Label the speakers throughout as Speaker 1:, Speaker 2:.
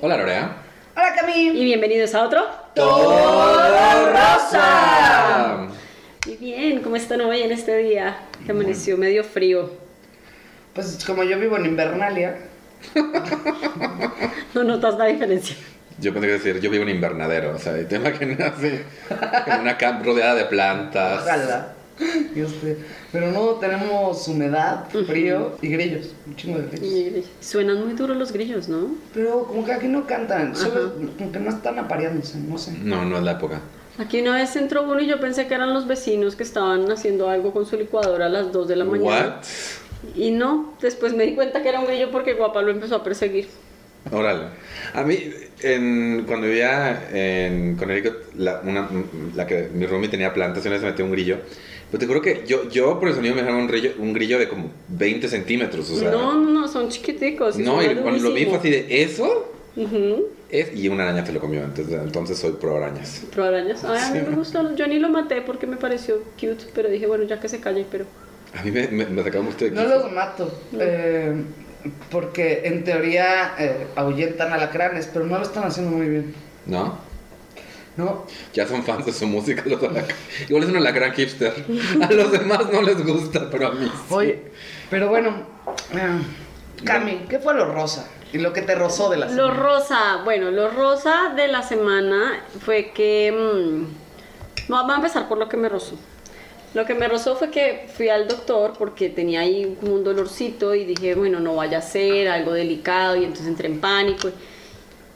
Speaker 1: Hola Lorea.
Speaker 2: Hola Cami.
Speaker 3: Y bienvenidos a otro.
Speaker 2: Todo rosa.
Speaker 3: Y bien, ¿cómo están hoy en este día? Que amaneció medio frío.
Speaker 2: Pues como yo vivo en Invernalia,
Speaker 3: No notas la diferencia.
Speaker 1: Yo pensé que decir, yo vivo en invernadero, o sea, te imaginas así, en una camp rodeada de plantas.
Speaker 2: ojalá. Mío. Pero no tenemos humedad, frío y grillos. Un chingo de grillos.
Speaker 3: Y Suenan muy duros los grillos, ¿no?
Speaker 2: Pero como que aquí no cantan, solo como que no están apareándose, no sé.
Speaker 1: No, no es la época.
Speaker 3: Aquí una vez entró uno y yo pensé que eran los vecinos que estaban haciendo algo con su licuadora a las 2 de la mañana.
Speaker 1: What?
Speaker 3: Y no, después me di cuenta que era un grillo porque Guapa lo empezó a perseguir.
Speaker 1: Órale. A mí, en, cuando vivía en Connecticut, la, una, la que mi roomie tenía plantas y una vez se metió un grillo. Pero te juro que yo, yo por el sonido me dejaron un grillo, un grillo de como 20 centímetros, o sea.
Speaker 3: no, no, no, son chiquiticos. y
Speaker 1: no, y cuando lo vi fue así de, ¿eso?
Speaker 3: Ujú.
Speaker 1: Es, y una araña se lo comió, entonces, entonces soy pro arañas.
Speaker 3: Pro arañas. Ay, a mí me gustó. Yo ni lo maté porque me pareció cute, pero dije, bueno, ya que se calle, pero.
Speaker 1: A mí me, me, me sacaba mucho de
Speaker 2: No los mato, eh, porque en teoría eh, ahuyentan alacranes, pero no lo están haciendo muy bien.
Speaker 1: ¿No?
Speaker 2: No,
Speaker 1: Ya son fans de su música los alacranes. Igual es una alacrán hipster. A los demás no les gusta, pero a mí sí.
Speaker 2: oye, pero bueno, eh, Cami, ¿qué fue lo rosa? Y lo que te rozó de la
Speaker 3: Lo
Speaker 2: semana?
Speaker 3: rosa, bueno, lo rosa de la semana fue que. mm, vamos a empezar por lo que me rozó. Lo que me rozó fue que fui al doctor porque tenía ahí como un dolorcito y dije, bueno, no vaya a ser algo delicado y entonces entré en pánico.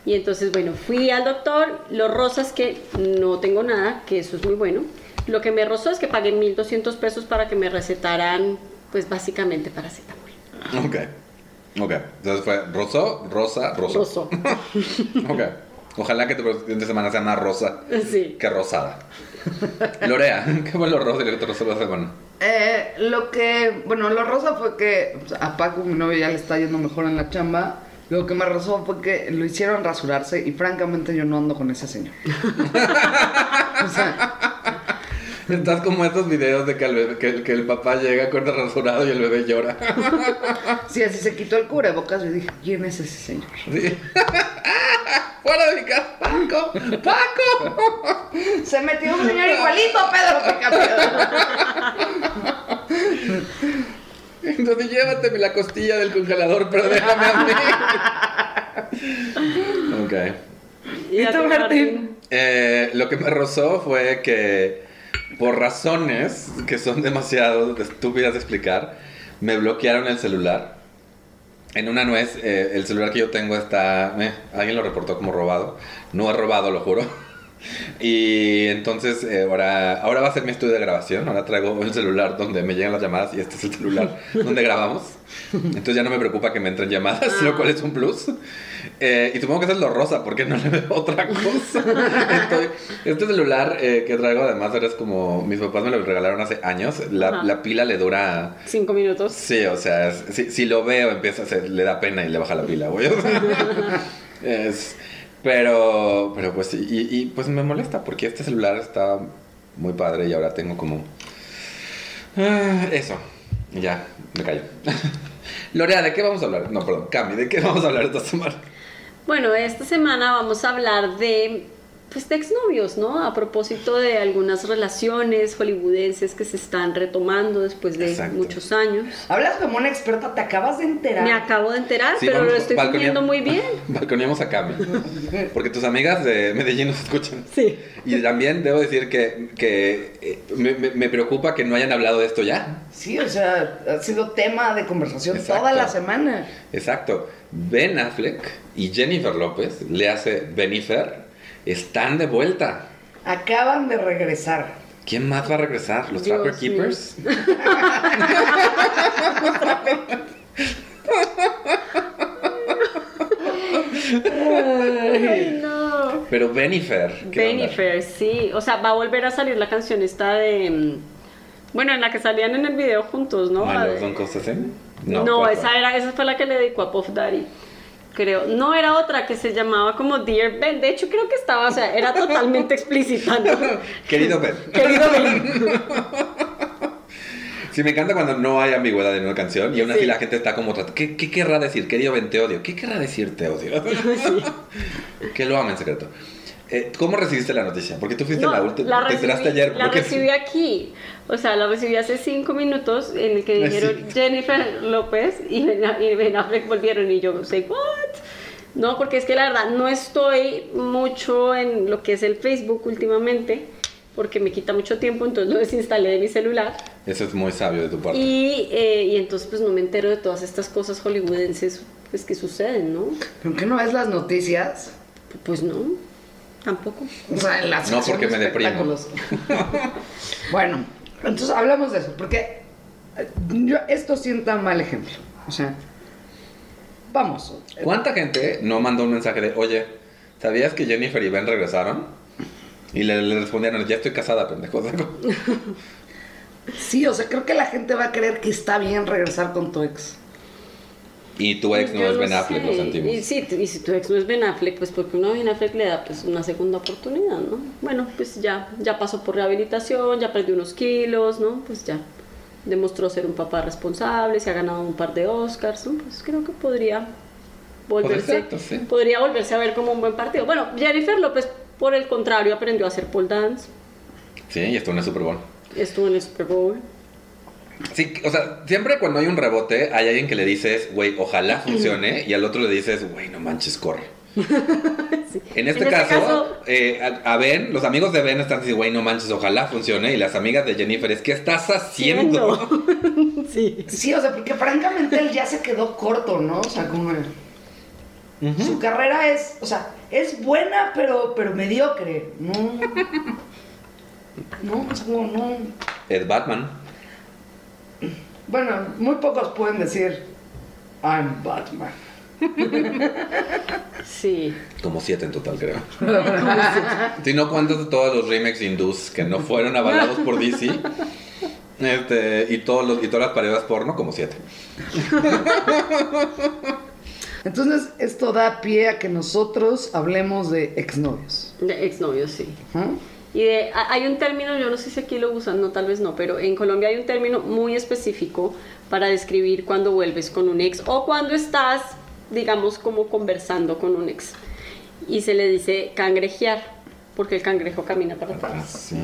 Speaker 3: Y entonces, bueno, fui al doctor. Lo rosa es que no tengo nada, que eso es muy bueno. Lo que me rozó es que pagué 1.200 pesos para que me recetaran, pues básicamente paracetamol.
Speaker 1: Ok. Ok. Entonces fue roso, rosa, rosa.
Speaker 3: Roso.
Speaker 1: Ok. Ojalá que tu siguiente semana sea más rosa
Speaker 3: Sí.
Speaker 1: que rosada. Lorea, ¿qué fue lo rosa y lo que te rozó la semana?
Speaker 2: Eh, lo que, bueno, lo rosa fue que a Paco, mi novio, ya le está yendo mejor en la chamba. Lo que me rozó fue que lo hicieron rasurarse y francamente yo no ando con ese señor. o sea,
Speaker 1: Estás como estos videos de que el, bebé- que, el- que el papá llega con el rasurado y el bebé llora.
Speaker 2: sí, así se quitó el cubrebocas y dije, ¿quién es ese señor?
Speaker 1: Sí. ¡Fuera de mi casa! ¡Paco! ¡Paco!
Speaker 2: Se metió un señor igualito Pedro Picapiedra.
Speaker 1: Entonces llévateme la costilla del congelador, pero déjame a mí. ok.
Speaker 2: ¿Y tú, Martín?
Speaker 1: Eh, lo que me rozó fue que, por razones que son demasiado estúpidas de explicar, me bloquearon el celular. En una nuez, eh, el celular que yo tengo está. eh, alguien lo reportó como robado. No es robado, lo juro. Y entonces eh, ahora, ahora va a ser mi estudio de grabación. Ahora traigo el celular donde me llegan las llamadas y este es el celular donde grabamos. Entonces ya no me preocupa que me entren llamadas, lo cual es un plus. Eh, y supongo que eso es lo rosa, porque no le veo otra cosa. Estoy- este celular eh, que traigo además ahora es como mis papás me lo regalaron hace años. La, la pila le dura...
Speaker 3: Cinco minutos.
Speaker 1: Sí, o sea, es- si, si lo veo empieza a ser, le da pena y le baja la pila, güey. Es- pero, pero pues y, y, pues me molesta porque este celular está muy padre y ahora tengo como... Ah, eso, ya, me callo. Lorea, ¿de qué vamos a hablar? No, perdón, Cami, ¿de qué vamos a hablar esta semana?
Speaker 3: Bueno, esta semana vamos a hablar de, pues, de exnovios, ¿no? A propósito de algunas relaciones hollywoodenses que se están retomando después de
Speaker 1: Exacto.
Speaker 3: muchos años.
Speaker 2: Hablas como una experta, te acabas de enterar.
Speaker 3: Me acabo de enterar,
Speaker 1: Sí,
Speaker 3: pero
Speaker 1: vamos,
Speaker 3: lo estoy viendo muy bien.
Speaker 1: Balconeamos a Cami. Porque tus amigas de Medellín nos escuchan.
Speaker 3: Sí.
Speaker 1: Y también debo decir que, que eh, me, me- me preocupa que no hayan hablado de esto ya.
Speaker 2: Sí, o sea, ha sido tema de conversación
Speaker 1: Exacto.
Speaker 2: toda la semana.
Speaker 1: Exacto. Ben Affleck y Jennifer López, le hace Benifer, están de vuelta.
Speaker 2: Acaban de regresar.
Speaker 1: ¿Quién más va a regresar? ¿Los
Speaker 3: Dios
Speaker 1: Trapper. Keepers?
Speaker 3: Ay, no.
Speaker 1: Pero Benifer.
Speaker 3: Benifer, sí. O sea, va a volver a salir la canción esta de... mm, Bueno, en la que salían en el video juntos, ¿no?
Speaker 1: My Love Don't Cost a Thing?
Speaker 3: No,
Speaker 1: ¿cuál
Speaker 3: esa era, esa fue la que le dedicó a Puff Daddy. Creo. No era otra que se llamaba como Dear Ben. De hecho, creo que estaba, o sea, era totalmente explícita. ¿no?
Speaker 1: Querido Ben.
Speaker 3: Querido Ben.
Speaker 1: Sí, me encanta cuando no hay ambigüedad en una canción y aún así
Speaker 3: Sí.
Speaker 1: la gente está como, ¿qué, qué querrá decir? Querido ven, te odio. ¿Qué querrá decir te odio? que lo ama en secreto. Eh, ¿Cómo recibiste la noticia? Porque tú fuiste
Speaker 3: No,
Speaker 1: la última.
Speaker 3: la
Speaker 1: Te
Speaker 3: recibí-
Speaker 1: ayer.
Speaker 3: La recibí aquí. O sea, la recibí hace cinco minutos en el que dijeron
Speaker 1: sí.
Speaker 3: Jennifer López y Ben, y Ben Affleck volvieron y yo sé, ¿what? No, porque es que la verdad no estoy mucho en lo que es el Facebook últimamente porque me quita mucho tiempo, entonces lo desinstalé de mi celular
Speaker 1: Eso es muy sabio de tu parte.
Speaker 3: y, eh, y entonces pues no me entero de todas estas cosas hollywoodenses pues que suceden, ¿no?
Speaker 2: ¿Pero qué no ves las noticias?
Speaker 3: Pues no, tampoco.
Speaker 2: O sea, en
Speaker 1: No, porque me deprimo.
Speaker 2: bueno, entonces hablamos de eso, porque eh, yo, esto sienta mal ejemplo. O sea, vamos.
Speaker 1: ¿Cuánta gente no mandó un mensaje de, oye, ¿sabías que Jennifer y Ben regresaron? Y le, le respondieron, ya estoy casada, pendejo.
Speaker 2: Sí, o sea, creo que la gente va a creer que está bien regresar con tu ex.
Speaker 1: Y tu ex no
Speaker 3: Yo
Speaker 1: es Ben Affleck, lo
Speaker 3: sé.
Speaker 1: sentimos.
Speaker 3: Y, sí, y si tu ex no es Ben Affleck, pues porque uno a Ben Affleck le da pues una segunda oportunidad, ¿no? Bueno, pues ya, ya pasó por rehabilitación, ya perdió unos kilos, ¿no? Pues ya demostró ser un papá responsable, se ha ganado un par de Oscars, ¿no? Pues creo que podría volverse,
Speaker 1: exacto, sí.
Speaker 3: podría volverse a ver como un buen partido. Bueno, Jennifer López, por el contrario, aprendió a hacer pole dance,
Speaker 1: Sí, y esto no es Super Bowl.
Speaker 3: estuvo en el Super Bowl.
Speaker 1: Sí, o sea, siempre cuando hay un rebote, hay alguien que le dices, güey, ojalá funcione, y al otro le dices, güey, no manches, corre. En este
Speaker 3: En este
Speaker 1: caso,
Speaker 3: caso-
Speaker 1: eh, a, a Ben, los amigos de Ben están diciendo, güey, no manches, ojalá funcione, y las amigas de Jennifer es, ¿qué estás haciendo?
Speaker 3: sí.
Speaker 2: Sí, o sea, porque francamente él ya se quedó corto, ¿no? O sea, como... Su carrera es, o sea, es buena, pero, pero mediocre. No. No, o sea, como no.
Speaker 1: Es Batman.
Speaker 2: Bueno, muy pocos pueden decir, I'm Batman.
Speaker 3: Sí.
Speaker 1: Como siete en total, creo. si no cuentas de todos los remakes hindús que no fueron avalados por DC. Este, y, todos los, y todas las paredes porno, como siete.
Speaker 2: Entonces, esto da pie a que nosotros hablemos de exnovios.
Speaker 3: De exnovios, sí.
Speaker 2: ¿Mm?
Speaker 3: Y de- ha- hay un término, yo no sé si aquí lo usan, no, tal vez no, pero en Colombia hay un término muy específico para describir cuando vuelves con un ex o cuando estás, digamos, como conversando con un ex. Y se le dice cangrejear, porque el cangrejo camina para atrás.
Speaker 1: Sí.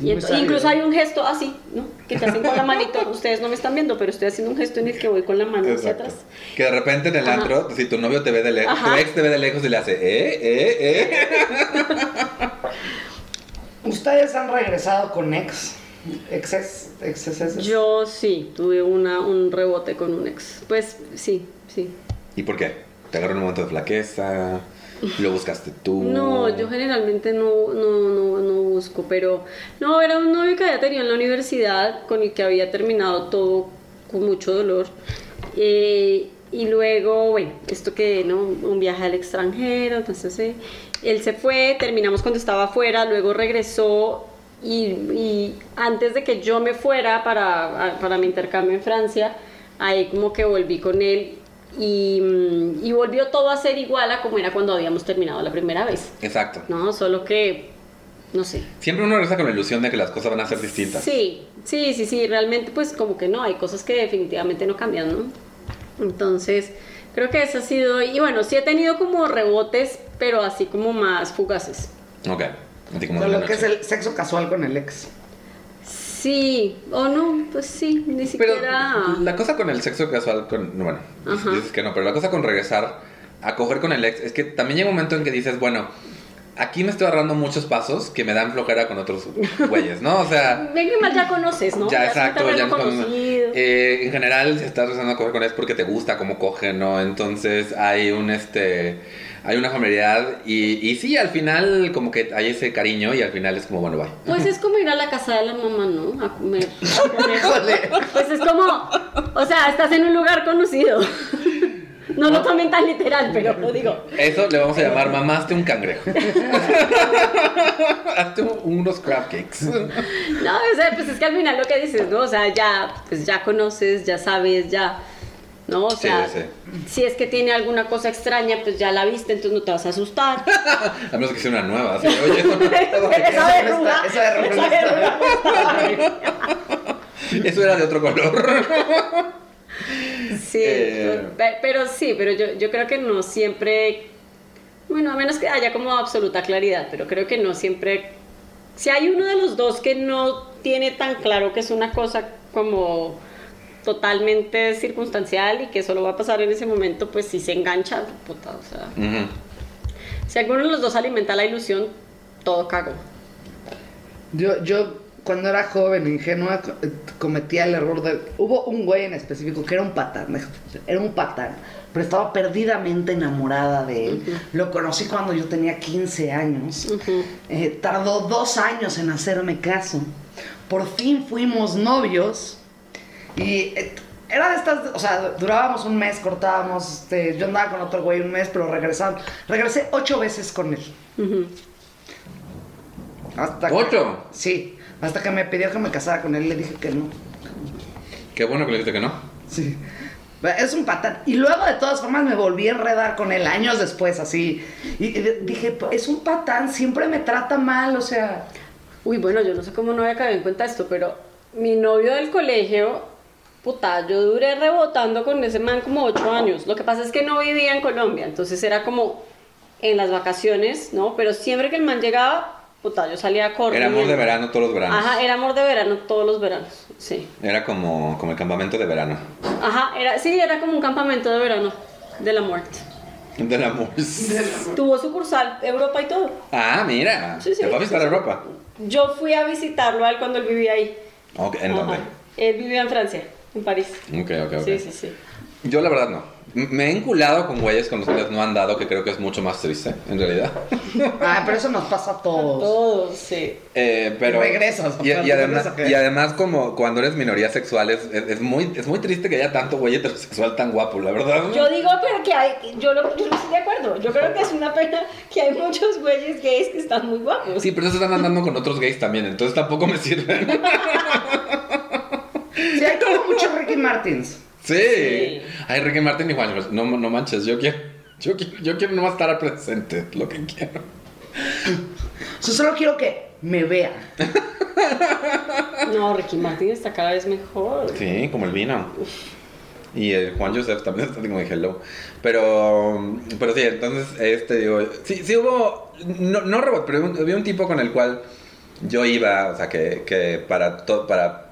Speaker 3: Y
Speaker 2: Muy
Speaker 3: ento-
Speaker 2: sabio.
Speaker 3: incluso hay un gesto así, ¿no? Que te hacen con la manito. Ustedes no me están viendo, pero estoy haciendo un gesto en el que voy con la mano hacia atrás.
Speaker 1: Que de repente en el
Speaker 3: Ajá.
Speaker 1: antro, si tu novio te ve de lejos, tu ex te ve de lejos y le hace, eh, eh, eh.
Speaker 2: ¿Ustedes han regresado con ex? Exes, exes,
Speaker 3: Yo sí, tuve una, un rebote con un ex. Pues sí, sí.
Speaker 1: ¿Y por qué? ¿Te agarró un momento de flaqueza? ¿Lo buscaste tú?
Speaker 3: No, yo generalmente no, no, no, no busco, pero no, era un novio que había tenido en la universidad con el que había terminado todo con mucho dolor. Eh, y luego, bueno, esto que, ¿no? Un viaje al extranjero, entonces eh, él se fue, terminamos cuando estaba afuera, luego regresó y, y antes de que yo me fuera para, para mi intercambio en Francia, ahí como que volví con él y, mm, y volvió todo a ser igual a como era cuando habíamos terminado la primera vez,
Speaker 1: Exacto.
Speaker 3: ¿no? Solo que, no sé.
Speaker 1: Siempre uno regresa con la ilusión de que las cosas van a ser distintas.
Speaker 3: Sí, sí, sí, sí, realmente pues como que no, hay cosas que definitivamente no cambian, ¿no? Entonces, creo que eso ha sido, y bueno, sí he tenido como rebotes, pero así como más fugaces.
Speaker 1: Ok. Así como
Speaker 2: Con
Speaker 1: de la
Speaker 2: lo que es el sexo casual con el ex.
Speaker 3: Sí, o no, pues sí, ni
Speaker 1: Pero
Speaker 3: siquiera...
Speaker 1: la cosa con el sexo casual, con, bueno,
Speaker 3: Ajá.
Speaker 1: dices que no, pero la cosa con regresar a coger con el ex es que también llega un momento en que dices, bueno, aquí me estoy ahorrando muchos pasos que me dan flojera con otros güeyes, ¿no? O sea,
Speaker 3: Ven que mal ya conoces, ¿no?
Speaker 1: ya
Speaker 3: un
Speaker 1: exacto, ya no eh, en general si estás regresando a coger con él es porque te gusta cómo coge, ¿no? Entonces hay un este hay una familiaridad y, y sí, al final como que hay ese cariño y al final es como, bueno, bye.
Speaker 3: Pues es como ir a la casa de la mamá, ¿no? A comer. a comer.
Speaker 2: Híjole.
Speaker 3: Pues es como, o sea, estás en un lugar conocido. No lo tomen tan literal, pero lo digo.
Speaker 1: Eso le vamos a llamar mamá, hazte un cangrejo. hazte un- unos crab cakes.
Speaker 3: No, o sea, pues es que al final lo que dices, ¿no? O sea, ya, pues ya conoces, ya sabes, ya, ¿no? O
Speaker 1: Sí,
Speaker 3: sea,
Speaker 1: sí.
Speaker 3: si es que tiene alguna cosa extraña, pues ya la viste, entonces no te vas a asustar.
Speaker 1: A menos que sea una nueva. así, Oye, no.
Speaker 3: Esa
Speaker 2: Esa
Speaker 3: verruga,
Speaker 2: verruga.
Speaker 1: Eso era de otro color.
Speaker 3: Sí,
Speaker 1: Eh.
Speaker 3: pe- pero sí, pero yo, yo creo que no siempre, bueno, a menos que haya como absoluta claridad, pero creo que no siempre, si hay uno de los dos que no tiene tan claro que es una cosa como totalmente circunstancial y que solo va a pasar en ese momento, pues si se engancha, puta, o sea, si alguno de los dos alimenta la ilusión, todo cago.
Speaker 2: Yo, yo cuando era joven, ingenua, eh, cometía el error de... Hubo un güey en específico que era un patán, era un patán, pero estaba perdidamente enamorada de él. Lo conocí cuando yo tenía 15 años. Eh, tardó dos años en hacerme caso. Por fin fuimos novios y... eh, era de estas, o sea, durábamos un mes, cortábamos, este, yo andaba con otro güey un mes, pero regresábamos. Regresé ocho veces con él. Hasta que-
Speaker 1: ¿Ocho?
Speaker 2: sí, hasta que me pidió que me casara con él, le dije que no.
Speaker 1: Qué bueno que le dijiste que no.
Speaker 2: Sí. Es un patán. Y luego, de todas formas, me volví a enredar con él años después, así. Y, y dije, es un patán, siempre me trata mal, o sea.
Speaker 3: Uy, bueno, yo no sé cómo no había caído en cuenta esto, pero mi novio del colegio, puta, yo duré rebotando con ese man como ocho años. Lo que pasa es que no vivía en Colombia, entonces era como en las vacaciones, ¿no? Pero siempre que el man llegaba, puta, yo salía a correr.
Speaker 1: Era amor de verano todos los veranos.
Speaker 3: Ajá, era amor de verano todos los veranos, sí.
Speaker 1: Era como, como el campamento de verano.
Speaker 3: Ajá, era, sí, era como un campamento de verano de la muerte.
Speaker 1: Del amor.
Speaker 3: Tuvo sucursal Europa y todo.
Speaker 1: Ah, mira.
Speaker 3: Sí, sí.
Speaker 1: Te fue a visitar Europa.
Speaker 3: Yo fui a visitarlo a él cuando él vivía ahí.
Speaker 1: Ok, ¿En dónde?
Speaker 3: Él vivía en Francia, en París.
Speaker 1: Ok, ok, ok.
Speaker 3: Sí, sí, sí.
Speaker 1: Yo la verdad no. Me he enculado con güeyes con los cuales no han dado, que creo que es mucho más triste, en realidad.
Speaker 2: Ah, pero eso nos pasa a todos.
Speaker 3: Todos, sí.
Speaker 1: Eh, pero
Speaker 2: Y regresas,
Speaker 1: y, y además,
Speaker 2: a que-
Speaker 1: y además como cuando eres minoría sexual es, es, es muy, es muy triste que haya tanto güey heterosexual tan guapo, la verdad.
Speaker 3: Yo digo, pero que hay, yo, lo, yo no estoy de acuerdo. Yo creo que es una pena que hay muchos güeyes gays que están muy guapos.
Speaker 1: Sí, pero esos están andando con otros gays también, entonces tampoco me sirven.
Speaker 2: Sí, hay como muchos Ricky Martins.
Speaker 1: Sí.
Speaker 3: Sí.
Speaker 1: Ay, Ricky Martin y Juan, no, no manches, yo quiero, yo quiero, yo quiero nomás estar al presente, lo que quiero.
Speaker 2: O sea, solo quiero que me vean.
Speaker 3: No, Ricky Martin está cada vez mejor.
Speaker 1: Sí, como el vino. Y el Juan Joseph también está como de hello. Pero, pero sí, entonces, este, digo, sí, sí hubo, no, no robot, pero un- había un tipo con el cual yo iba, o sea, que, que para, to- para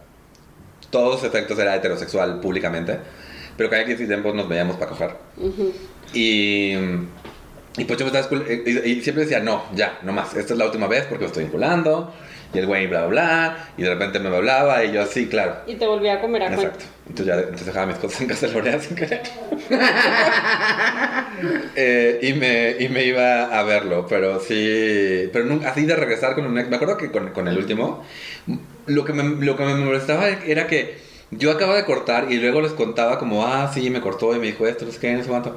Speaker 1: todos efectos era heterosexual públicamente, pero cada X tiempo nos veíamos para coger. Y, y pues yo me estaba escul- y, y siempre decía, no, ya, no más, esta es la última vez porque lo estoy vinculando. Y el güey bla, bla, bla. Y de repente me hablaba y yo así, claro.
Speaker 3: Y te volví a comer a cuenta.
Speaker 1: Exacto. Entonces ya entonces dejaba mis cosas en casa de Lorea sin querer. Eh, y, me, y me iba a verlo, pero sí. Pero nunca, así de regresar con un ex. Me acuerdo que con, con el último, lo que, me, lo que me molestaba era que yo acababa de cortar y luego les contaba como, ah, sí, me cortó y me dijo esto, no sé qué, no sé cuánto.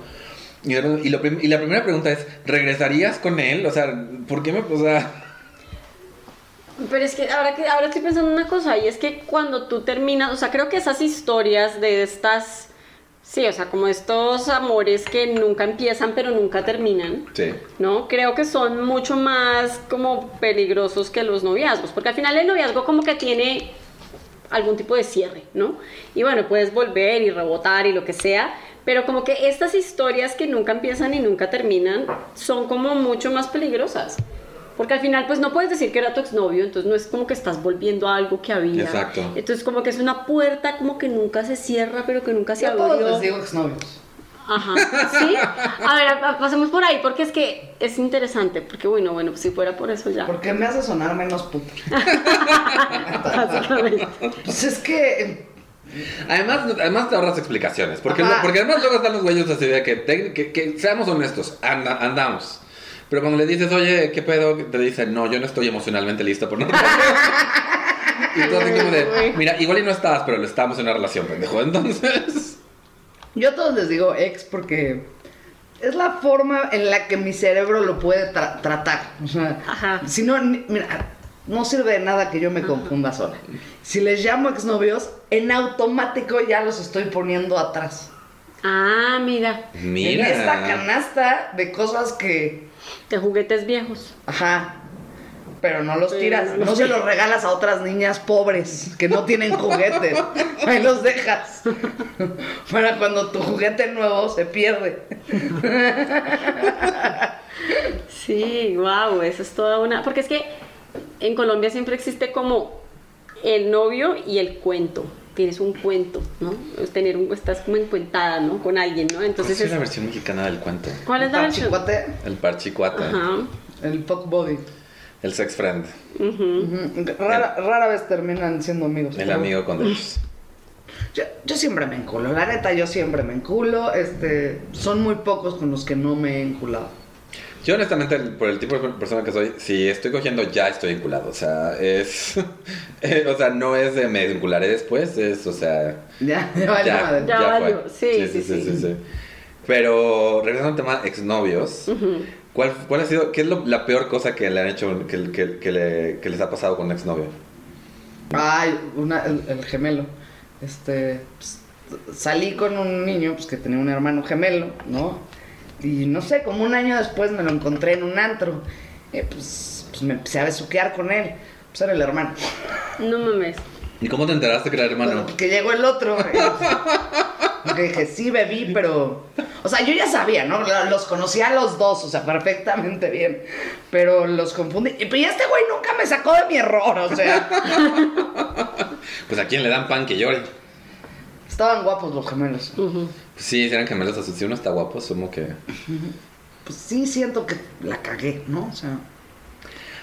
Speaker 1: Y, lo y la primera pregunta es, ¿regresarías con él? O sea, ¿por qué me.? O sea,
Speaker 3: Pero es que ahora, que ahora estoy pensando en una cosa, y es que cuando tú terminas, o sea, creo que esas historias de estas, sí, o sea, como estos amores que nunca empiezan pero nunca terminan,
Speaker 1: sí.
Speaker 3: ¿no? Creo que son mucho más como peligrosos que los noviazgos, porque al final el noviazgo como que tiene algún tipo de cierre, ¿no? Y bueno, puedes volver y rebotar y lo que sea, pero como que estas historias que nunca empiezan y nunca terminan son como mucho más peligrosas. Porque al final, pues no puedes decir que era tu exnovio, entonces no es como que estás volviendo a algo que había.
Speaker 1: Exacto.
Speaker 3: Entonces, como que es una puerta como que nunca se cierra, pero que nunca se
Speaker 2: Yo a todos
Speaker 3: abrió.
Speaker 2: les digo exnovios.
Speaker 3: Ajá, ¿sí? A ver, pa- pasemos por ahí, porque es que es interesante, porque bueno, bueno, si fuera por eso ya.
Speaker 2: Porque me hace sonar menos puta.
Speaker 3: Básicamente.
Speaker 2: Pues es que.
Speaker 1: Además, además te ahorras explicaciones. Porque,
Speaker 2: Ajá.
Speaker 1: porque además luego están los güeyes así de que, te- que, que seamos honestos, anda- andamos. Pero cuando le dices, oye, ¿qué pedo? Te dicen, no, yo no estoy emocionalmente listo por no Y tú así como de, mira, igual y no estabas, pero estamos en una relación, pendejo. Entonces,
Speaker 2: Yo a todos les digo ex porque es la forma en la que mi cerebro lo puede tra- tratar. O sea,
Speaker 3: Ajá.
Speaker 2: si no, mira, no sirve de nada que yo me confunda sola. Si les llamo exnovios, en automático ya los estoy poniendo atrás.
Speaker 3: Ah, mira,
Speaker 1: mira.
Speaker 2: En esta canasta de cosas que,
Speaker 3: de juguetes viejos.
Speaker 2: ajá, pero no los tiras.
Speaker 3: no
Speaker 2: se los regalas a otras niñas pobres que no tienen juguetes. Ahí los dejas. Para cuando tu juguete nuevo se pierde.
Speaker 3: Sí, wow, eso es toda una... Porque es que en Colombia siempre existe como el novio y el cuento. Tienes un cuento, ¿no? Es tener un, estás como encuentada, ¿no? Con alguien, ¿no? Entonces,
Speaker 1: Esa es
Speaker 3: es-
Speaker 1: la versión mexicana del cuento.
Speaker 3: ¿cuál es la versión?
Speaker 2: Parchicuate,
Speaker 1: El parchicuate.
Speaker 3: Ajá.
Speaker 2: el fuck body.
Speaker 1: El sex friend.
Speaker 3: ujú.
Speaker 2: Rara, rara vez terminan siendo amigos.
Speaker 1: El amigo con derechos.
Speaker 2: Yo, yo siempre me enculo, la neta, yo siempre me enculo. Este, son muy pocos con los que no me he enculado.
Speaker 1: Yo honestamente, por el tipo de persona que soy, si estoy cogiendo ya estoy vinculado. O sea, es... eh, o sea, no es de me vincularé después, es, o sea...
Speaker 2: Ya, ya vale
Speaker 1: ya,
Speaker 2: madre.
Speaker 3: Ya
Speaker 1: ya
Speaker 3: valió.
Speaker 1: fue.
Speaker 3: Sí, sí, sí.
Speaker 1: Pero regresando al tema exnovios. ¿cuál, ¿cuál ha sido, qué es lo- la peor cosa que le han hecho, que, que- que le- que les ha pasado con un exnovio?
Speaker 2: Ay, una, el, el gemelo. Este, pues, salí con un niño pues, que tenía un hermano gemelo, ¿no? Y no sé, como un año después me lo encontré en un antro. Eh, pues, pues me empecé a besuquear con él. Pues era el hermano.
Speaker 3: No mames.
Speaker 1: ¿Y cómo te enteraste que era hermano?
Speaker 2: Que llegó el otro. eh, Porque dije, sí, bebí, pero. O sea, yo ya sabía, ¿no? Los conocía a los dos, o sea, perfectamente bien. Pero los confundí. Y pues este güey nunca me sacó de mi error, o sea.
Speaker 1: Pues a quién le dan pan que llore.
Speaker 2: Estaban guapos los gemelos.
Speaker 1: Pues sí, si eran gemelos, o sea, si uno está guapo, asumo que...
Speaker 2: Pues sí siento que la cagué, ¿no? O sea.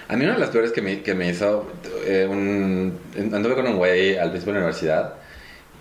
Speaker 1: A mí una de las peores que me, que me hizo, eh, un, anduve con un güey al principio de la universidad,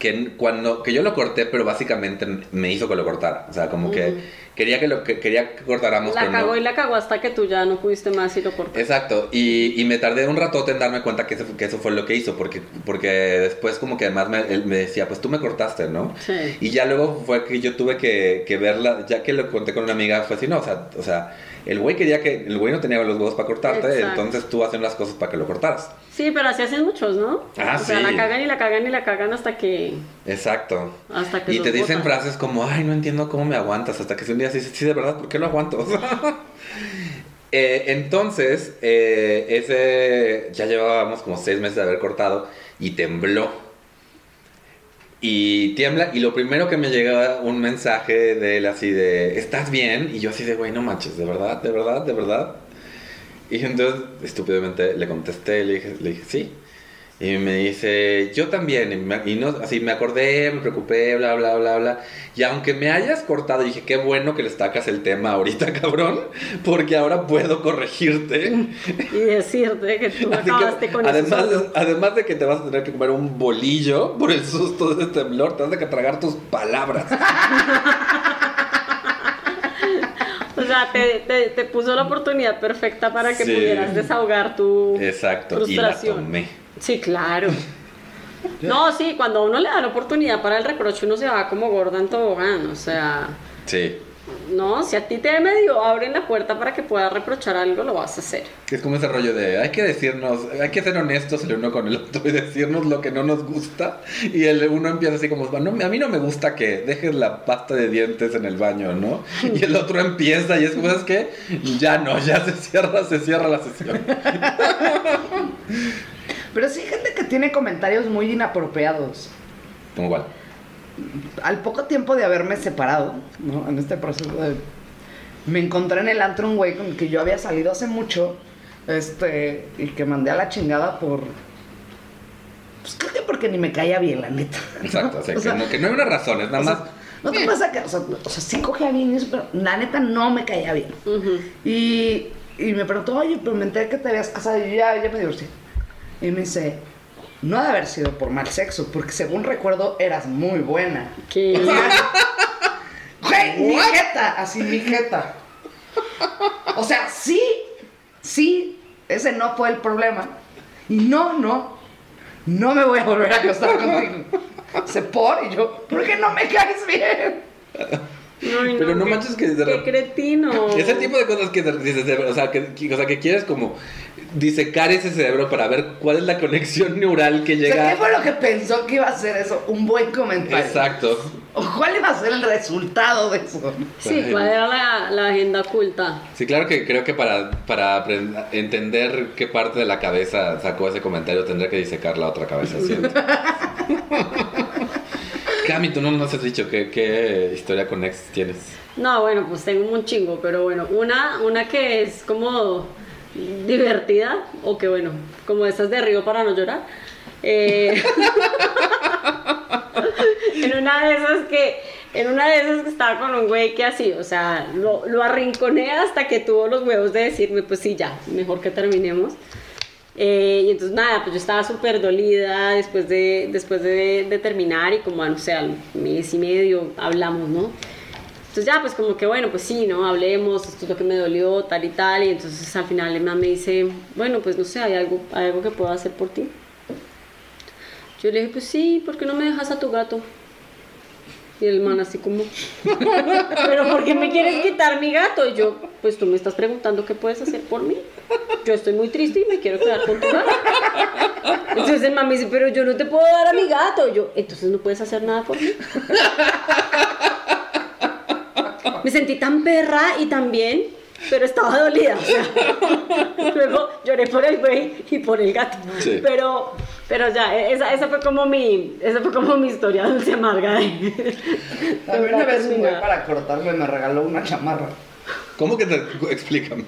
Speaker 1: que cuando, que yo lo corté, pero básicamente me hizo que lo cortara. O sea, como que quería que lo que quería que cortáramos.
Speaker 3: La
Speaker 1: no-
Speaker 3: cagó y la cagó hasta que tú ya no pudiste más y lo cortaste.
Speaker 1: Exacto, y, y me tardé un ratote en darme cuenta que eso, que eso fue lo que hizo, porque, porque después como que además me, él me decía, pues tú me cortaste, ¿no?
Speaker 3: Sí.
Speaker 1: Y ya luego fue que yo tuve que, que verla, ya que lo conté con una amiga, fue así, no, o sea, o sea, el güey quería que, el güey no tenía los huevos para cortarte,
Speaker 3: Exacto.
Speaker 1: entonces tú haciendo las cosas para que lo cortaras.
Speaker 3: Sí, pero así hacen muchos, ¿no?
Speaker 1: Ah,
Speaker 3: o sea, la cagan y la cagan y la cagan hasta que...
Speaker 1: Exacto.
Speaker 3: Hasta que
Speaker 1: Y te dicen
Speaker 3: botan.
Speaker 1: frases como, ay, no entiendo cómo me aguantas, hasta que si un día dices, sí, de verdad, ¿por qué lo aguanto? Eh, entonces, eh, ese, ya llevábamos como seis meses de haber cortado y tembló. Y tiembla, y lo primero que me llega un mensaje de él así de, ¿estás bien? Y yo así de, güey, no manches, ¿de verdad? ¿De verdad? ¿De verdad? Y entonces, estúpidamente, le contesté, le dije, le dije sí. Y me dice, yo también. Y, me- y no, así me acordé, me preocupé, bla, bla, bla, bla. Y aunque me hayas cortado, dije, qué bueno que le sacas el tema ahorita, cabrón, porque ahora puedo corregirte.
Speaker 3: Y decirte que tú
Speaker 1: Así que,
Speaker 3: acabaste con
Speaker 1: además,
Speaker 3: eso.
Speaker 1: de, además de que te vas a tener que comer un bolillo por el susto de este temblor, te vas a que tragar tus palabras.
Speaker 3: O sea, te, te, te puso la oportunidad perfecta para que
Speaker 1: Sí.
Speaker 3: pudieras desahogar tu
Speaker 1: Exacto, y la
Speaker 3: frustración.
Speaker 1: tomé.
Speaker 3: Sí, claro. No, sí, cuando a uno le da la oportunidad para el reproche, uno se va como gorda en tobogán. O sea,
Speaker 1: Sí.
Speaker 3: no, si a ti te medio abren la puerta para que puedas reprochar algo, lo vas a hacer.
Speaker 1: Es como ese rollo de hay que decirnos, hay que ser honestos el uno con el otro y decirnos lo que no nos gusta. Y el uno empieza así como, no, a mí no me gusta que dejes la pasta de dientes en el baño, ¿no? Y el otro empieza y es como, es que ya no, ya se cierra, se cierra la sesión.
Speaker 2: Pero sí hay gente que tiene comentarios muy inapropiados.
Speaker 1: Como igual.
Speaker 2: Al poco tiempo de haberme separado, ¿no? En este proceso de... Me encontré en el antro un güey con el que yo había salido hace mucho, este, y que mandé a la chingada por... Pues creo que porque ni me caía bien, la neta. ¿no?
Speaker 1: Exacto, o sea,
Speaker 2: O
Speaker 1: que,
Speaker 2: sea,
Speaker 1: no, que no hay una razón, es nada
Speaker 2: o sea,
Speaker 1: más.
Speaker 2: no te pasa que, o sea, o sea, sí cogía bien y eso, pero la neta no me caía bien. Y, y me preguntó, oye, pero me enteré que te habías casado y yo ya, ya me divorcié. Y me dice, no ha de haber sido por mal sexo, porque según recuerdo eras muy buena.
Speaker 3: Que-
Speaker 2: Güey, mi jeta, así mi jeta. O sea, sí, sí, ese no fue el problema. Y no, no, no me voy a volver a acostar contigo. Se por y yo, ¿por qué no me caes bien?
Speaker 3: Ay,
Speaker 1: Pero no
Speaker 3: qué-
Speaker 1: manches que
Speaker 3: Qué cretino.
Speaker 1: Ese tipo de cosas que dices, de- o sea, que, que- o sea, que quieres como disecar ese cerebro para ver cuál es la conexión neural que
Speaker 2: O sea,
Speaker 1: llega.
Speaker 2: ¿qué fue lo que pensó que iba a ser eso? Un buen comentario.
Speaker 1: Exacto.
Speaker 2: ¿O cuál iba a ser el resultado de eso?
Speaker 3: Sí, ¿cuál era la, la agenda oculta?
Speaker 1: Sí, claro que creo que para, para entender qué parte de la cabeza sacó ese comentario tendría que disecar la otra cabeza, ¿cierto? Cami, tú no nos has dicho qué, qué historia con ex tienes.
Speaker 3: No, bueno, pues tengo un chingo, pero bueno, una, una que es como divertida, o que bueno, como esas de río para no llorar. Eh, en una de esas que, en una de esas que estaba con un güey que así, o sea, lo, lo arrinconé hasta que tuvo los huevos de decirme, pues sí, ya, mejor que terminemos. Eh, y entonces nada, pues yo estaba súper dolida después de, después de, de terminar y como, no sé, al mes y medio hablamos, ¿no? Entonces ya, pues como que bueno, pues sí, ¿no? Hablemos, esto es lo que me dolió, tal y tal. Y entonces al final el man me dice, bueno, pues no sé, ¿hay algo, algo que pueda hacer por ti? Yo le dije, pues sí, ¿por qué no me dejas a tu gato? Y el man así como, ¿pero por qué me quieres quitar mi gato? Y yo, pues tú me estás preguntando qué puedes hacer por mí. Yo estoy muy triste y me quiero quedar con tu gato. Entonces el man me dice, pero yo no te puedo dar a mi gato. Y yo, entonces no puedes hacer nada por mí. Me sentí tan perra y tan bien, pero estaba dolida. o sea. Luego lloré por el güey y por el gato.
Speaker 1: Sí.
Speaker 3: Pero, pero ya, esa, esa fue como mi, esa fue como mi historia dulce amarga. de-
Speaker 2: También una vez un güey para cortarme me regaló una chamarra.
Speaker 1: ¿Cómo que te explícame?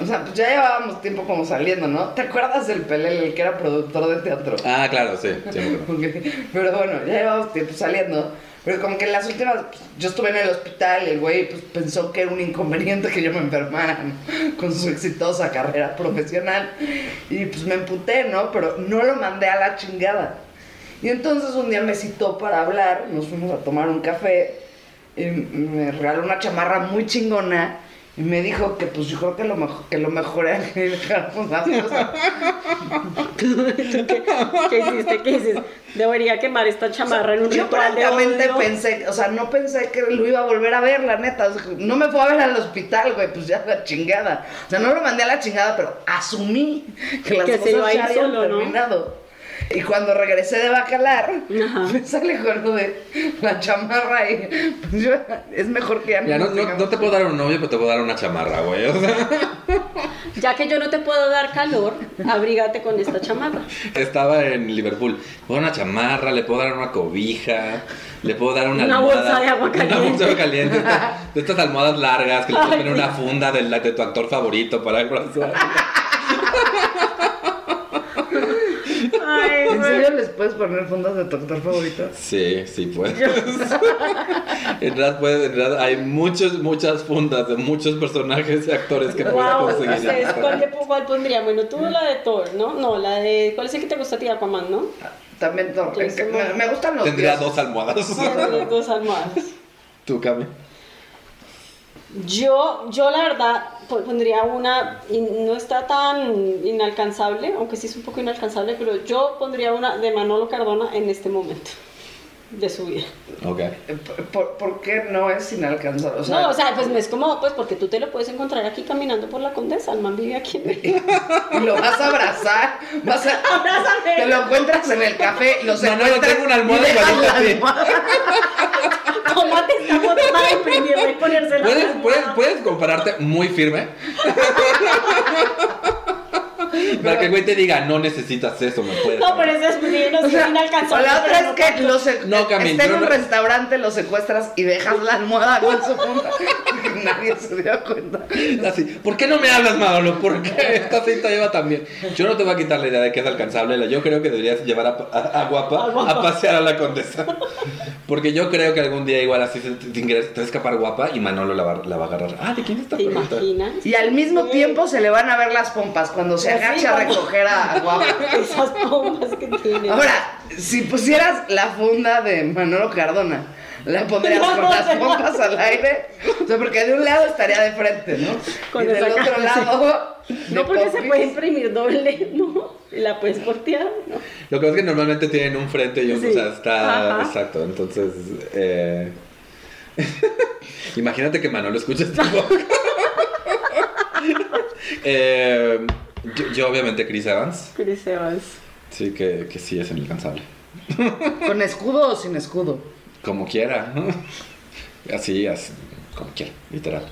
Speaker 2: O sea, pues ya llevábamos tiempo como saliendo, ¿no? ¿Te acuerdas del Pelel, el que era productor de teatro?
Speaker 1: Ah, claro, sí. sí me acuerdo.
Speaker 2: Ok, Pero bueno, ya llevamos tiempo saliendo. Pero como que en las últimas, pues, yo estuve en el hospital y el güey pues, pensó que era un inconveniente que yo me enfermara con su exitosa carrera profesional. Y pues me emputé, ¿no? Pero no lo mandé a la chingada. Y entonces un día me citó para hablar, nos fuimos a tomar un café y me regaló una chamarra muy chingona. Y me dijo que pues yo creo que lo mejor, que lo mejor era que dejáramos las cosas.
Speaker 3: ¿Qué, qué hiciste? ¿Qué hiciste? Debería quemar esta chamarra en un
Speaker 2: Yo
Speaker 3: de
Speaker 2: prácticamente pensé, o sea, no pensé que lo iba a volver a ver, la neta. O sea, no me fue a ver al hospital, güey, pues ya la chingada. O sea, no lo mandé a la chingada, pero asumí que las
Speaker 3: Que se
Speaker 2: cosas
Speaker 3: ir
Speaker 2: ya habían
Speaker 3: solo, ¿no?
Speaker 2: Y cuando regresé de Bacalar,
Speaker 3: Ajá.
Speaker 2: me sale con lo de la chamarra y pues yo, es mejor que ya
Speaker 1: Ya, no, no, te puedo dar un novio, pero te puedo dar una chamarra, güey. O sea,
Speaker 3: Ya que yo no te puedo dar calor, abrígate con esta chamarra.
Speaker 1: estaba en Liverpool. Puedo dar una chamarra, le puedo dar una cobija, le puedo dar una,
Speaker 3: Una
Speaker 1: almohada.
Speaker 3: bolsa de agua
Speaker 1: Una bolsa de
Speaker 3: caliente.
Speaker 1: agua caliente. esta- de estas almohadas largas que le puedes poner una funda de, la- de tu actor favorito para abrazar.
Speaker 3: Ay,
Speaker 2: ¿En serio les puedes poner fundas de tu actor favorito?
Speaker 1: Sí, sí puedes. en, realidad puedes- en realidad hay muchos, muchas fundas de muchos personajes y actores que puedes
Speaker 3: Wow,
Speaker 1: conseguir.
Speaker 3: ¿ustedes cuál, le- cuál pondrían? Bueno, tú la de Thor, ¿no? No, la de... ¿Cuál es el que te gusta a ti, Aquaman, no?
Speaker 2: También, Thor, me, me gustan los
Speaker 1: Tendría
Speaker 2: dioses.
Speaker 1: dos almohadas.
Speaker 3: Las dos almohadas.
Speaker 1: Tú, Cami.
Speaker 3: Yo, yo la verdad po- pondría una, y no está tan inalcanzable, aunque sí es un poco inalcanzable, pero yo pondría una de Manolo Cardona en este momento de su vida.
Speaker 1: Ok.
Speaker 2: Eh, ¿Por, por qué no es inalcanzable? O sea,
Speaker 3: no, o sea, pues no es como, pues porque tú te lo puedes encontrar aquí caminando por la Condesa, el man vive aquí en México.
Speaker 2: y lo vas a abrazar, vas a,
Speaker 3: Abrázame.
Speaker 2: te lo encuentras en el café, lo
Speaker 1: No, no, no,
Speaker 2: secuestras
Speaker 1: tengo una almohada
Speaker 2: y.
Speaker 3: Tómate esta foto para imprimirla y ponérsela.
Speaker 1: ¿Puedes, puedes, puedes compararte muy firme? Para que el güey te diga, no necesitas eso, me puedes.
Speaker 3: No, pero eso es no
Speaker 2: O sea, o
Speaker 3: inalcanzable.
Speaker 2: la otra
Speaker 3: no
Speaker 2: es que
Speaker 3: tanto.
Speaker 2: lo se-
Speaker 1: No, Camil,
Speaker 2: está en un
Speaker 1: no-
Speaker 2: restaurante, lo secuestras y dejas la almohada con su punta. Nadie se dio cuenta.
Speaker 1: Así, ¿por qué no me hablas, Manolo? ¿Por qué esta cinta lleva tan bien? Yo no te voy a quitar la idea de que es alcanzable. Yo creo que deberías llevar a, a- a Guapa
Speaker 3: A
Speaker 1: pasear a la condesa. Porque yo creo que algún día igual así se- te va a escapar Guapa y Manolo la va, la va a agarrar. Ah, ¿de quién es esta
Speaker 3: ¿Te imaginas?
Speaker 2: Y al mismo tiempo se le van a ver las pompas cuando se
Speaker 3: Así,
Speaker 2: agacha a recoger a Guapa.
Speaker 3: Esas pompas que tiene.
Speaker 2: Ahora, si pusieras la funda de Manolo Cardona, ¿la pondrías
Speaker 3: No,
Speaker 2: con
Speaker 3: no,
Speaker 2: las pompas al aire? O sea, porque de un lado estaría de frente, ¿no?
Speaker 3: Con
Speaker 2: y del otro
Speaker 3: cara,
Speaker 2: lado.
Speaker 3: No porque se puede imprimir doble, ¿no? Y la puedes portear, ¿no?
Speaker 1: Lo que pasa es que normalmente tienen un frente y un,
Speaker 3: Sí.
Speaker 1: o sea, está
Speaker 3: Ajá.
Speaker 1: exacto. Entonces, eh... imagínate que Manolo escucha este podcast. eh, yo, yo, obviamente, Chris Evans.
Speaker 3: Chris Evans.
Speaker 1: Sí, que, que sí es inalcanzable.
Speaker 2: ¿Con escudo o sin escudo?
Speaker 1: como quiera. Así, así, como quiera, literal.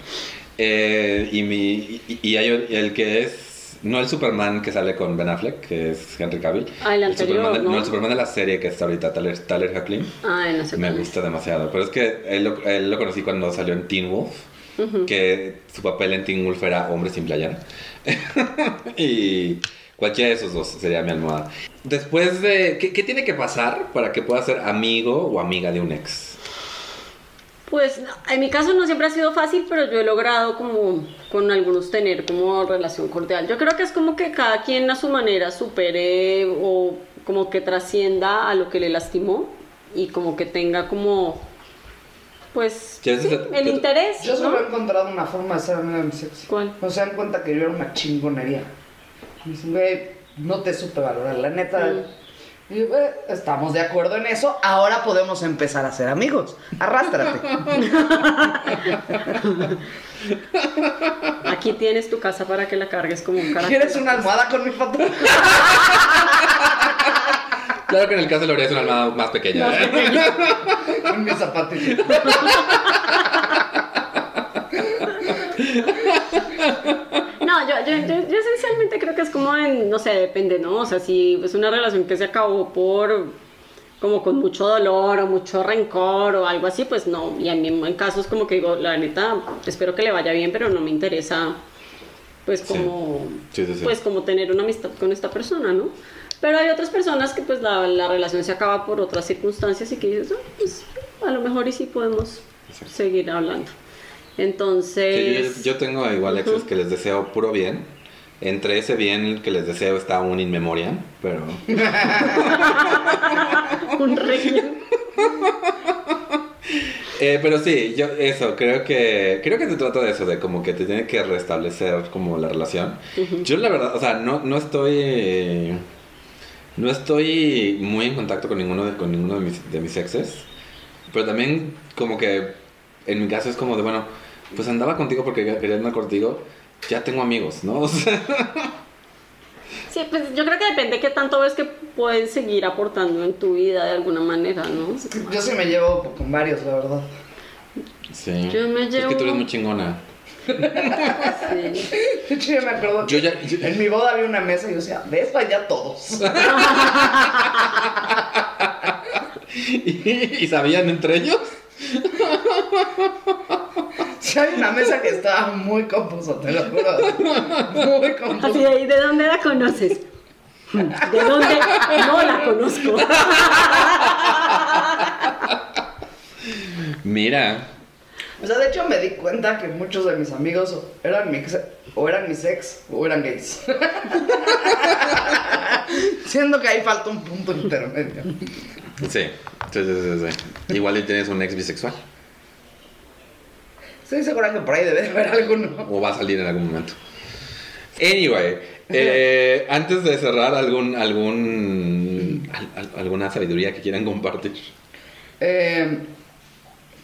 Speaker 1: Eh, y, mi, y, y hay el que es, no el Superman que sale con Ben Affleck, que es Henry Cavill.
Speaker 3: Ah, el anterior,
Speaker 1: Superman
Speaker 3: ¿no?
Speaker 1: el Superman de la serie que está ahorita, Tyler, Tyler Hoechlin.
Speaker 3: Ay, no sé
Speaker 1: Me gusta demasiado. Pero es que él lo, él lo conocí cuando salió en Teen Wolf. Que su papel en Teen Wolf era hombre sin playera. y cualquiera de esos dos sería mi almohada. Después de. ¿qué, qué tiene que pasar para que pueda ser amigo o amiga de un ex?
Speaker 3: Pues en mi caso no siempre ha sido fácil, pero yo he logrado como con algunos tener como relación cordial. Yo creo que es como que cada quien a su manera supere o como que trascienda a lo que le lastimó y como que tenga como pues
Speaker 1: Sí,
Speaker 3: el
Speaker 1: te-
Speaker 3: interés.
Speaker 2: Yo
Speaker 3: ¿no?
Speaker 2: solo he encontrado una forma de ser amiga de mis ex.
Speaker 3: ¿Cuál?
Speaker 2: No se dan cuenta que yo era una chingonería. Me dicen, güey, no te supe valorar, la neta.
Speaker 3: Mm.
Speaker 2: Y yo, "Eh, estamos de acuerdo en eso, ahora podemos empezar a ser amigos. Arrástrate.
Speaker 3: Aquí tienes tu casa para que la cargues como un carácter.
Speaker 2: ¿Quieres una almohada con mi foto?
Speaker 1: Claro que en el caso de Lorea es una almohada más pequeña. ¿eh?
Speaker 2: con mi zapatito.
Speaker 3: No, yo, yo, yo, yo esencialmente creo que es como en, no sé, depende, ¿no? O sea, si es una relación que se acabó por, como con mucho dolor o mucho rencor o algo así, pues no. Y a mí en casos como que digo, la neta, espero que le vaya bien, pero no me interesa, pues como,
Speaker 1: Sí, sí, sí.
Speaker 3: pues como tener una amistad con esta persona, ¿no? Pero hay otras personas que pues la, la relación se acaba por otras circunstancias y que dices, "Ah, pues a lo mejor y sí podemos seguir hablando. Entonces...
Speaker 1: yo, yo tengo igual exes que les deseo puro bien. Entre ese bien que les deseo está un in memoriam, pero...
Speaker 3: un régimen.
Speaker 1: Eh, pero sí, yo eso, creo que creo que se trata de eso, de como que te tiene que restablecer como la relación. Yo la verdad, o sea, no, no estoy no estoy muy en contacto con ninguno de, con ninguno de mis, de mis exes, pero también como que en mi caso es como de, bueno, pues andaba contigo porque quería andar contigo, ya tengo amigos, ¿no? O sea,
Speaker 3: Sí, pues yo creo que depende de qué tanto ves que puedes seguir aportando en tu vida de alguna manera, ¿no?
Speaker 2: Yo sí me llevo con varios, la verdad.
Speaker 1: sí.
Speaker 3: Yo me
Speaker 1: Es que tú
Speaker 3: llevo-
Speaker 1: eres muy chingona.
Speaker 3: Sí.
Speaker 2: De hecho, yo me acuerdo
Speaker 1: Yo
Speaker 2: que
Speaker 1: ya- yo-
Speaker 2: en mi boda había una mesa y yo decía, ves allá todos.
Speaker 1: ¿Y, sabían entre ellos?
Speaker 2: Sí, hay una mesa que estaba muy confusa, te lo juro. Muy
Speaker 3: Así
Speaker 2: confusa.
Speaker 3: de ahí, ¿de dónde la conoces? ¿De dónde no la conozco?
Speaker 1: Mira,
Speaker 2: O sea, de hecho me di cuenta que muchos de mis amigos eran mi ex, o eran mis ex o eran gays. Siendo que ahí falta un punto intermedio.
Speaker 1: Sí, sí, sí, sí. Igual y tienes un ex bisexual.
Speaker 2: Estoy segura que por ahí debe de haber alguno.
Speaker 1: O va a salir en algún momento. Anyway, eh, antes de cerrar, algún, algún, al- al- alguna sabiduría que quieran compartir.
Speaker 2: Eh,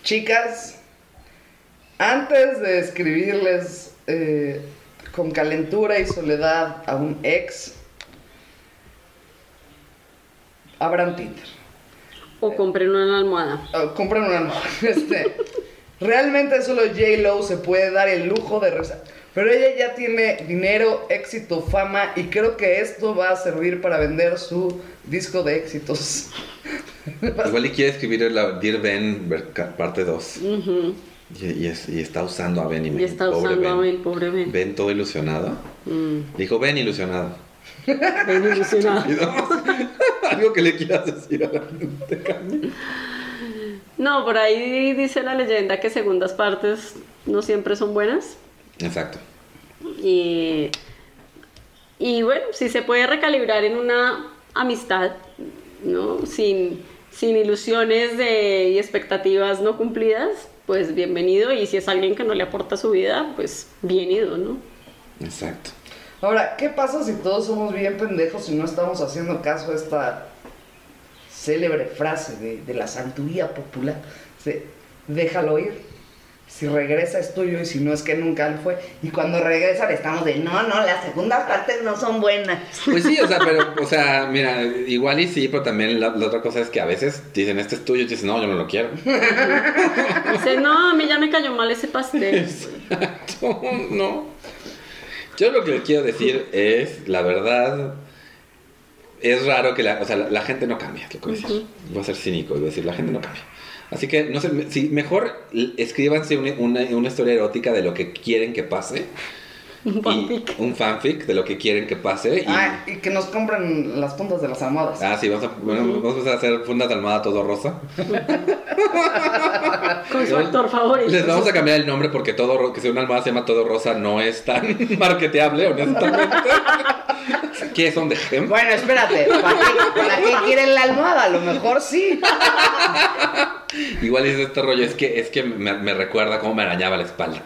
Speaker 2: chicas, antes de escribirles eh, con calentura y soledad a un ex, abran Tinder.
Speaker 3: O compren una almohada.
Speaker 2: Oh, compren una almohada. Este, realmente solo J. Lo se puede dar el lujo de rezar. Pero ella ya tiene dinero, éxito, fama y creo que esto va a servir para vender su disco de éxitos.
Speaker 1: Igual y quiere escribir la Dear Ben parte 2.
Speaker 3: Ujú.
Speaker 1: Y, y es- y está usando a Ben y
Speaker 3: Y está usando a Ben, pobre Ben.
Speaker 1: Ben todo ilusionado.
Speaker 3: Mm,
Speaker 1: Dijo Ben ilusionado.
Speaker 3: Ben ilusionado.
Speaker 1: Algo que le quieras decir a la gente, Cami?
Speaker 3: No, por ahí dice la leyenda que segundas partes no siempre son buenas.
Speaker 1: Exacto.
Speaker 3: Y, y bueno, si se puede recalibrar en una amistad, ¿no? Sin, sin ilusiones de, y expectativas no cumplidas, pues bienvenido. Y si es alguien que no le aporta su vida, pues bien ido, ¿no?
Speaker 1: Exacto.
Speaker 2: Ahora, ¿qué pasa si todos somos bien pendejos y no estamos haciendo caso a esta célebre frase de, de la santuría popular? Déjalo ir. Si regresa es tuyo y si no es que nunca lo fue. Y cuando regresan estamos de, no, no, las segundas partes no son buenas.
Speaker 1: Pues sí, o sea, pero, o sea, mira, igual y sí, pero también la, la otra cosa es que a veces dicen, este es tuyo, y dices, no, yo no lo quiero.
Speaker 3: Dice, no, a mí ya me cayó mal ese pastel.
Speaker 1: Exacto, no. Yo lo que le quiero decir es, la verdad, es raro que la, o sea, la, la gente no cambia, es lo que voy a decir. Voy a ser cínico y voy a decir, la gente no cambia. Así que, no sé, me- si mejor escríbanse una, una, una historia erótica de lo que quieren que pase.
Speaker 3: Un
Speaker 1: y-
Speaker 3: fanfic.
Speaker 1: un fanfic de lo que quieren que pase. Y,
Speaker 2: Ah, y que nos compren las puntas de las almohadas.
Speaker 1: Ah, sí, vamos a, bueno, vamos a empezar a hacer fundas de almohada todo rosa.
Speaker 3: Con su actor favorito.
Speaker 1: Les vamos a cambiar el nombre porque todo ro- que sea una almohada se llama todo rosa no es tan marketeable, honestamente. ¿Qué son de gem?
Speaker 2: Bueno, espérate, ¿para qué, para qué quieren la almohada? A lo mejor sí.
Speaker 1: Igual es este rollo, es que, es que me, me recuerda cómo me arañaba la espalda.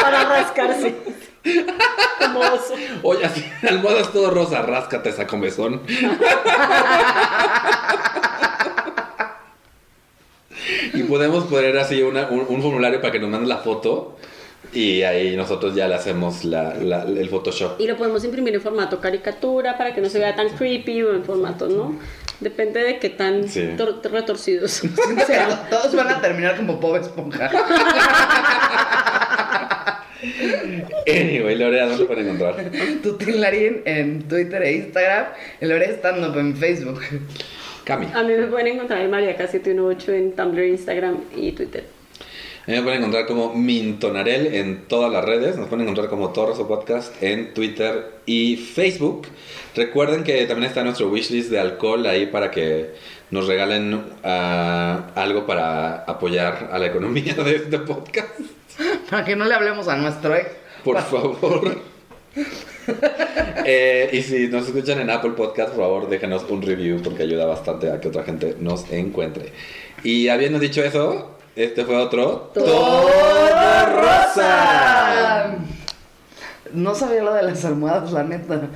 Speaker 3: Para rascarse. Como oso.
Speaker 1: Oye, así, almohadas todo rosa, ráscate esa comezón. y podemos poner así una- un, un formulario para que nos manden la foto y ahí nosotros ya le hacemos la- la- el Photoshop.
Speaker 3: Y lo podemos imprimir en formato caricatura para que no se vea tan creepy o en formato, ¿no? Depende de qué tan
Speaker 1: Sí.
Speaker 3: tor- retorcidos sean.
Speaker 2: todos van a terminar como Bob Esponja.
Speaker 1: Anyway, Lorea, ¿dónde pueden encontrar?
Speaker 2: Tutín Larín en Twitter e Instagram. El Lore Stand Up en Facebook.
Speaker 1: Cami.
Speaker 3: A mí me pueden encontrar en Mariaca718 en Tumblr, Instagram y Twitter.
Speaker 1: A mí me pueden encontrar como Mintonarel en todas las redes. Nos pueden encontrar como Torso Podcast en Twitter y Facebook. Recuerden que también está nuestro wishlist de alcohol ahí para que nos regalen ah, algo para apoyar a la economía de este podcast.
Speaker 2: Para que no le hablemos a nuestro ex.
Speaker 1: Por favor. Eh, y si nos escuchan en Apple Podcast, por favor, déjenos un review porque ayuda bastante a que otra gente nos encuentre. Y habiendo dicho eso, este fue otro
Speaker 2: ¡Todo rosa! No sabía lo de las almohadas, la neta.